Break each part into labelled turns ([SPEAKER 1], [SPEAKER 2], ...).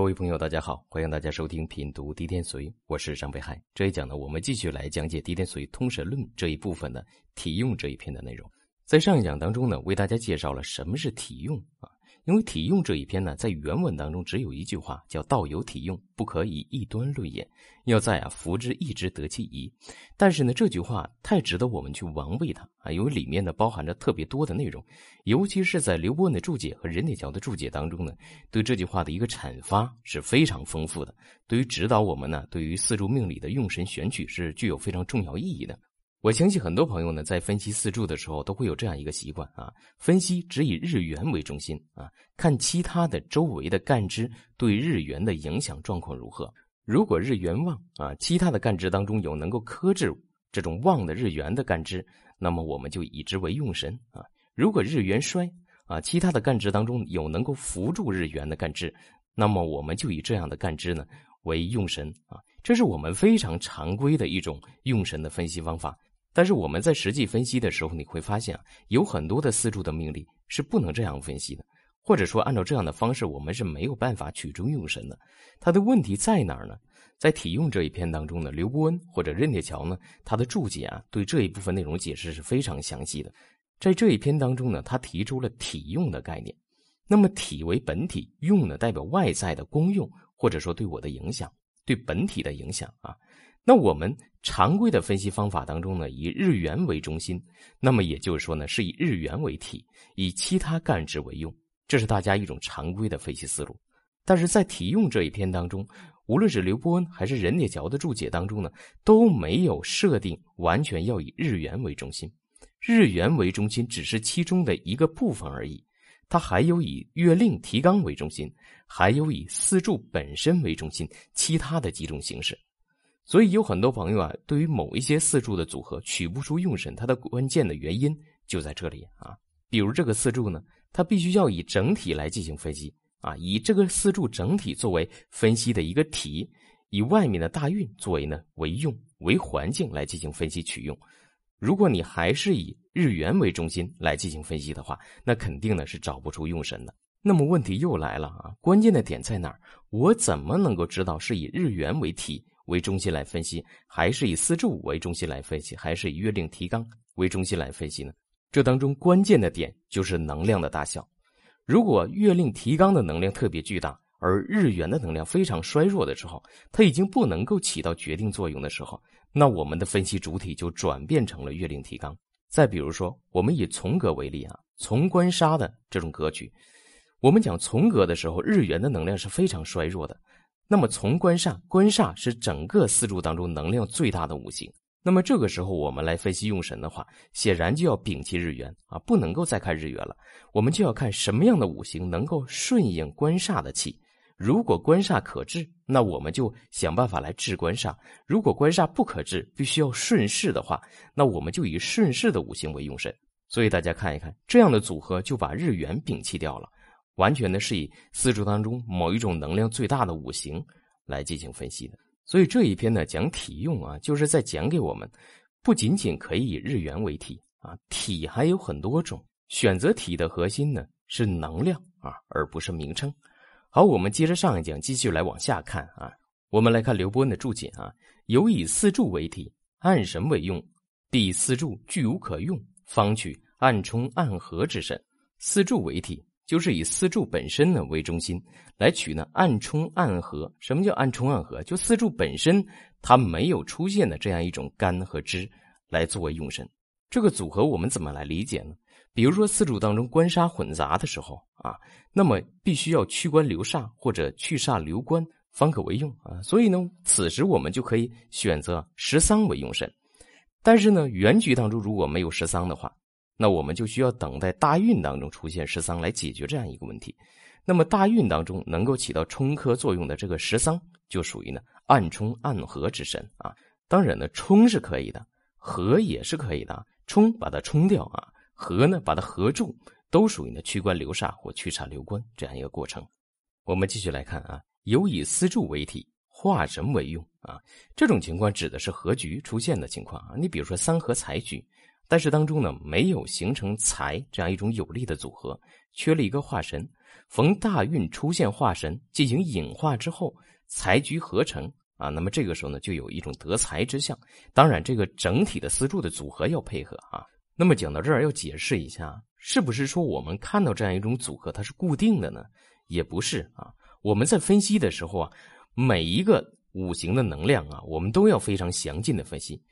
[SPEAKER 1] 各位朋友，大家好，欢迎大家收听品读滴天随，我是张北海。这一讲呢，我们继续来讲解滴天随通神论这一部分的体用这一篇的内容。在上一讲当中呢，为大家介绍了什么是体用啊。因为体用这一篇呢，在原文当中只有一句话，叫“道有体用，不可以一端论也”。要在啊，福之一之，得其宜。但是呢，这句话太值得我们去玩味它啊，因为里面呢包含着特别多的内容，尤其是在刘伯温的注解和任铁桥的注解当中呢，对这句话的一个阐发是非常丰富的。对于指导我们呢，对于四柱命理的用神选取是具有非常重要意义的。我相信很多朋友呢，在分析四柱的时候，都会有这样一个习惯啊：分析只以日元为中心啊，看其他的周围的干支对日元的影响状况如何。如果日元旺啊，其他的干支当中有能够克制这种旺的日元的干支，那么我们就以之为用神啊；如果日元衰啊，其他的干支当中有能够扶助日元的干支，那么我们就以这样的干支呢为用神啊。这是我们非常常规的一种用神的分析方法。但是我们在实际分析的时候，你会发现啊，有很多的四柱的命理是不能这样分析的，或者说按照这样的方式，我们是没有办法取中用神的。它的问题在哪儿呢？在体用这一篇当中呢，刘伯温或者任铁桥呢，他的注解啊，对这一部分内容解释是非常详细的。在这一篇当中呢，他提出了体用的概念。那么体为本体，用呢代表外在的功用，或者说对我的影响，对本体的影响啊。那我们常规的分析方法当中呢，以日元为中心，那么也就是说呢，是以日元为体，以其他干支为用，这是大家一种常规的分析思路。但是在体用这一篇当中，无论是刘伯温还是任铁桥的注解当中呢，都没有设定完全要以日元为中心，日元为中心只是其中的一个部分而已，它还有以月令提纲为中心，还有以四柱本身为中心，其他的几种形式。所以有很多朋友啊，对于某一些四柱的组合取不出用神，它的关键的原因就在这里啊。比如这个四柱呢，它必须要以整体来进行分析啊，以这个四柱整体作为分析的一个体，以外面的大运作为呢为用为环境来进行分析取用。如果你还是以日元为中心来进行分析的话，那肯定呢是找不出用神的。那么问题又来了啊，关键的点在哪儿？我怎么能够知道是以日元为体？为中心来分析，还是以四柱为中心来分析，还是以月令提纲为中心来分析呢？这当中关键的点就是能量的大小。如果月令提纲的能量特别巨大，而日元的能量非常衰弱的时候，它已经不能够起到决定作用的时候，那我们的分析主体就转变成了月令提纲。再比如说，我们以从格为例啊，从官杀的这种格局，我们讲从格的时候，日元的能量是非常衰弱的。那么从官煞，官煞是整个四柱当中能量最大的五行。那么这个时候我们来分析用神的话，显然就要摒弃日元啊，不能够再看日元了。我们就要看什么样的五行能够顺应官煞的气。如果官煞可治，那我们就想办法来治官煞；如果官煞不可治，必须要顺势的话，那我们就以顺势的五行为用神。所以大家看一看，这样的组合就把日元摒弃掉了。完全的是以四柱当中某一种能量最大的五行来进行分析的，所以这一篇呢讲体用啊，就是在讲给我们，不仅仅可以以日元为体啊，体还有很多种，选择体的核心呢是能量啊，而不是名称。好，我们接着上一讲继续来往下看啊，我们来看刘伯温的注解啊，有以四柱为体，按神为用，第四柱具无可用，方取暗冲暗合之神，四柱为体。就是以四柱本身呢为中心来取呢暗冲暗合。什么叫暗冲暗合？就四柱本身它没有出现的这样一种干和支来作为用神。这个组合我们怎么来理解呢？比如说四柱当中官杀混杂的时候啊，那么必须要去官留煞或者去煞留官方可为用啊。所以呢，此时我们就可以选择食丧为用神。但是呢，原局当中如果没有食丧的话。那我们就需要等待大运当中出现食丧来解决这样一个问题。那么大运当中能够起到冲克作用的这个食丧，就属于呢暗冲暗合之神啊。当然呢，冲是可以的，合也是可以的。冲把它冲掉啊，合呢把它合住，都属于呢驱官留煞或驱煞留官这样一个过程。我们继续来看啊，有以四柱为体，化神为用啊。这种情况指的是合局出现的情况啊。你比如说三合财局。但是当中呢，没有形成财这样一种有力的组合，缺了一个化神，逢大运出现化神，进行引化之后，财局合成啊，那么这个时候呢，就有一种得财之象。当然，这个整体的四柱的组合要配合啊。那么讲到这儿，要解释一下，是不是说我们看到这样一种组合，它是固定的呢？也不是啊。我们在分析的时候啊，每一个五行的能量啊，我们都要非常详尽的分析，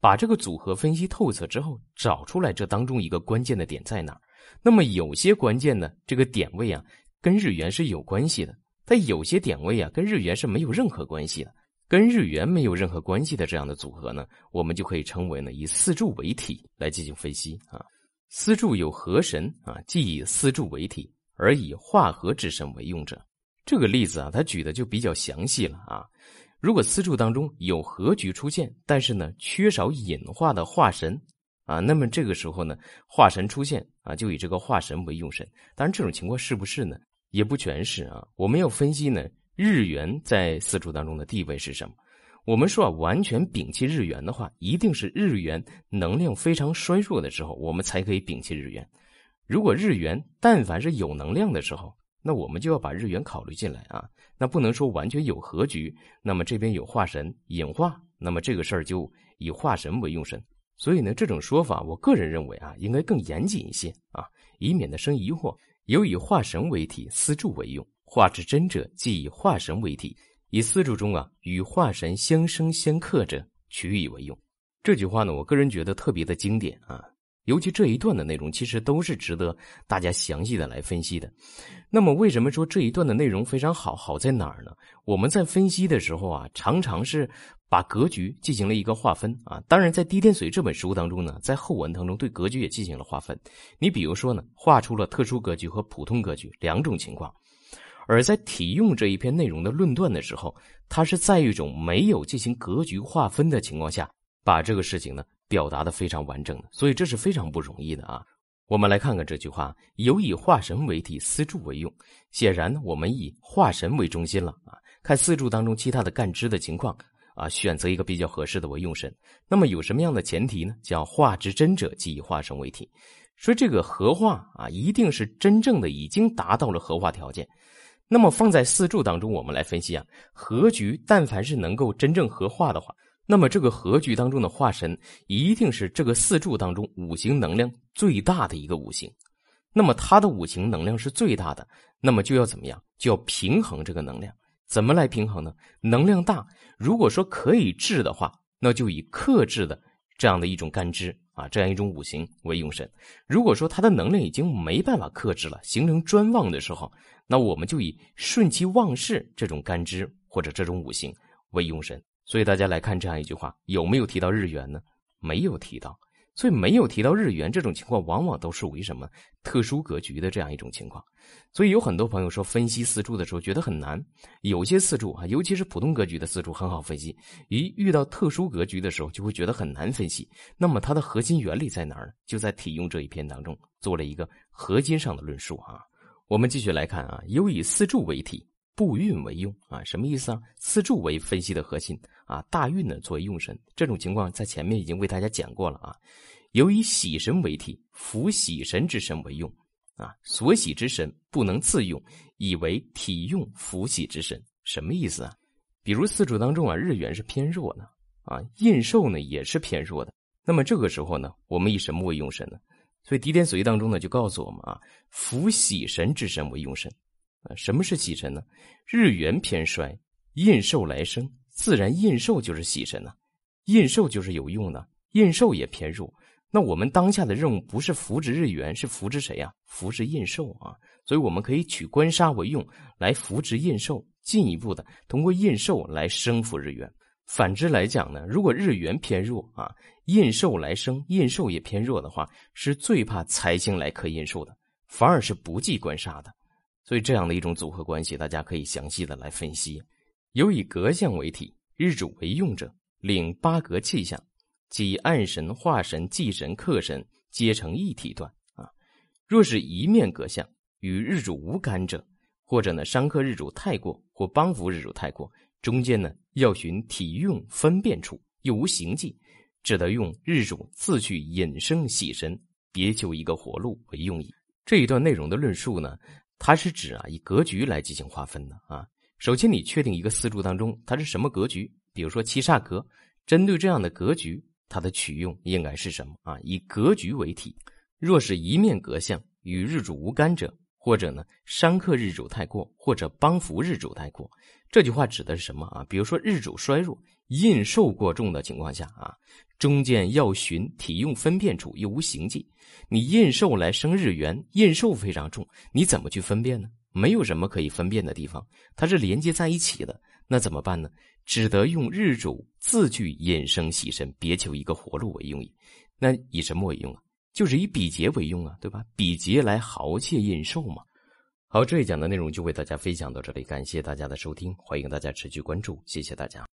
[SPEAKER 1] 把这个组合分析透彻之后，找出来这当中一个关键的点在哪儿。那么有些关键呢，这个点位啊，跟日元是有关系的；但有些点位啊，跟日元是没有任何关系的。跟日元没有任何关系的这样的组合呢，我们就可以称为呢以四柱为体来进行分析啊。四柱有合神啊，即以四柱为体，而以化合之神为用者。这个例子啊，他举的就比较详细了啊。如果四柱当中有合局出现，但是呢缺少引化的化神。啊，那么这个时候呢，化神出现啊，就以这个化神为用神。当然，这种情况是不是呢？也不全是啊。我们要分析呢，日元在四柱当中的地位是什么？我们说啊，完全摒弃日元的话，一定是日元能量非常衰弱的时候，我们才可以摒弃日元。如果日元但凡是有能量的时候，那我们就要把日元考虑进来啊。那不能说完全有合局，那么这边有化神引化，那么这个事儿就以化神为用神。所以呢，这种说法，我个人认为啊，应该更严谨一些啊，以免的生疑惑。有以化神为体，四柱为用，化之真者，即以化神为体，以四柱中啊与化神相生相克者，取以为用。这句话呢，我个人觉得特别的经典啊。尤其这一段的内容，其实都是值得大家详细的来分析的。那么，为什么说这一段的内容非常好？好在哪儿呢？我们在分析的时候啊，常常是把格局进行了一个划分啊。当然，在《滴天髓》这本书当中呢，在后文当中对格局也进行了划分。你比如说呢，画出了特殊格局和普通格局两种情况。而在体用这一篇内容的论断的时候，它是在一种没有进行格局划分的情况下，把这个事情呢。表达的非常完整，所以这是非常不容易的啊。我们来看看这句话：有以化神为体，四柱为用。显然呢，我们以化神为中心了啊。看四柱当中其他的干支的情况啊，选择一个比较合适的为用神。那么有什么样的前提呢？叫化之真者，即以化神为体。说这个合化啊，一定是真正的已经达到了合化条件。那么放在四柱当中，我们来分析啊，合局但凡是能够真正合化的话。那么这个合局当中的化神一定是这个四柱当中五行能量最大的一个五行，那么它的五行能量是最大的，那么就要怎么样？就要平衡这个能量，怎么来平衡呢？能量大，如果说可以治的话，那就以克制的这样的一种干支啊，这样一种五行为用神；如果说它的能量已经没办法克制了，形成专旺的时候，那我们就以顺其旺势这种干支或者这种五行为用神。所以大家来看这样一句话，有没有提到日元呢？没有提到，所以没有提到日元这种情况，往往都属于什么特殊格局的这样一种情况。所以有很多朋友说分析四柱的时候觉得很难，有些四柱啊，尤其是普通格局的四柱很好分析，一遇到特殊格局的时候就会觉得很难分析。那么它的核心原理在哪儿呢？就在体用这一篇当中做了一个核心上的论述啊。我们继续来看啊，尤以四柱为体。布运为用啊，什么意思啊？四柱为分析的核心啊，大运呢作为用神，这种情况在前面已经为大家讲过了啊。由以喜神为体，辅喜神之神为用啊，所喜之神不能自用，以为体用辅喜之神，什么意思啊？比如四柱当中啊，日元是偏弱的啊，印寿呢也是偏弱的，那么这个时候呢，我们以什么为用神呢？所以《狄天髓》当中呢就告诉我们啊，辅喜神之神为用神。什么是喜神呢？日元偏衰，印寿来生，自然印寿就是喜神呢。印寿就是有用的，印寿也偏弱。那我们当下的任务不是扶植日元，是扶植谁呀？扶植印寿啊。所以我们可以取官杀为用，来扶植印寿，进一步的通过印寿来升服日元。反之来讲呢，如果日元偏弱啊，印寿来生，印寿也偏弱的话，是最怕财星来克印寿的，反而是不忌官杀的。所以这样的一种组合关系，大家可以详细的来分析。有以格相为体，日主为用者，领八格气象，即暗神、化神、忌神、克神，皆成一体段啊。若是一面格相，与日主无干者，或者呢伤克日主太过，或帮扶日主太过，中间呢要寻体用分辨处，又无行迹，只得用日主自去引生喜神，别求一个活路为用矣。这一段内容的论述呢。它是指啊以格局来进行划分的啊。首先，你确定一个四柱当中它是什么格局，比如说七煞格，针对这样的格局，它的取用应该是什么啊？以格局为体，若是一面格相与日主无干者，或者呢伤克日主太过，或者帮扶日主太过，这句话指的是什么啊？比如说日主衰弱。印寿过重的情况下啊，中间要寻体用分辨处又无形迹，你印寿来生日元，印寿非常重，你怎么去分辨呢？没有什么可以分辨的地方，它是连接在一起的，那怎么办呢？只得用日主字句引生喜神，别求一个活路为用意。那以什么为用啊？就是以比劫为用啊，对吧？比劫来豪切印寿嘛。好，这一讲的内容就为大家分享到这里，感谢大家的收听，欢迎大家持续关注，谢谢大家。